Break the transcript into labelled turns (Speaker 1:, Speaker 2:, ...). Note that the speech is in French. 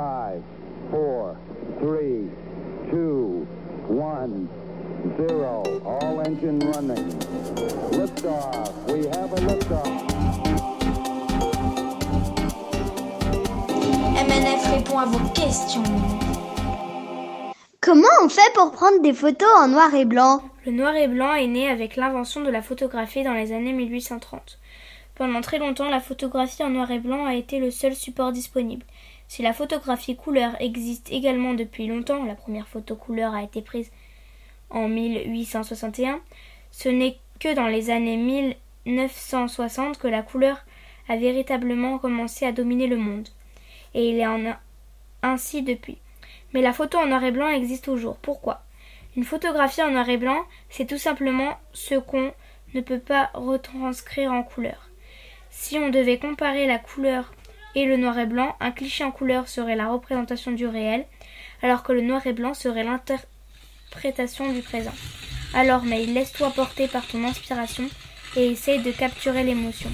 Speaker 1: 5, 4, 3, 2, 1, 0. All engine running. Liftoff. We have a liftoff.
Speaker 2: MNF répond à vos questions.
Speaker 3: Comment on fait pour prendre des photos en noir et blanc?
Speaker 4: Le noir et blanc est né avec l'invention de la photographie dans les années 1830. Pendant très longtemps, la photographie en noir et blanc a été le seul support disponible. Si la photographie couleur existe également depuis longtemps, la première photo couleur a été prise en 1861, ce n'est que dans les années 1960 que la couleur a véritablement commencé à dominer le monde. Et il est en ainsi depuis. Mais la photo en noir et blanc existe toujours. Pourquoi? Une photographie en noir et blanc, c'est tout simplement ce qu'on ne peut pas retranscrire en couleur. Si on devait comparer la couleur et le noir et blanc, un cliché en couleur serait la représentation du réel, alors que le noir et blanc serait l'interprétation du présent. Alors, mais laisse-toi porter par ton inspiration et essaye de capturer l'émotion.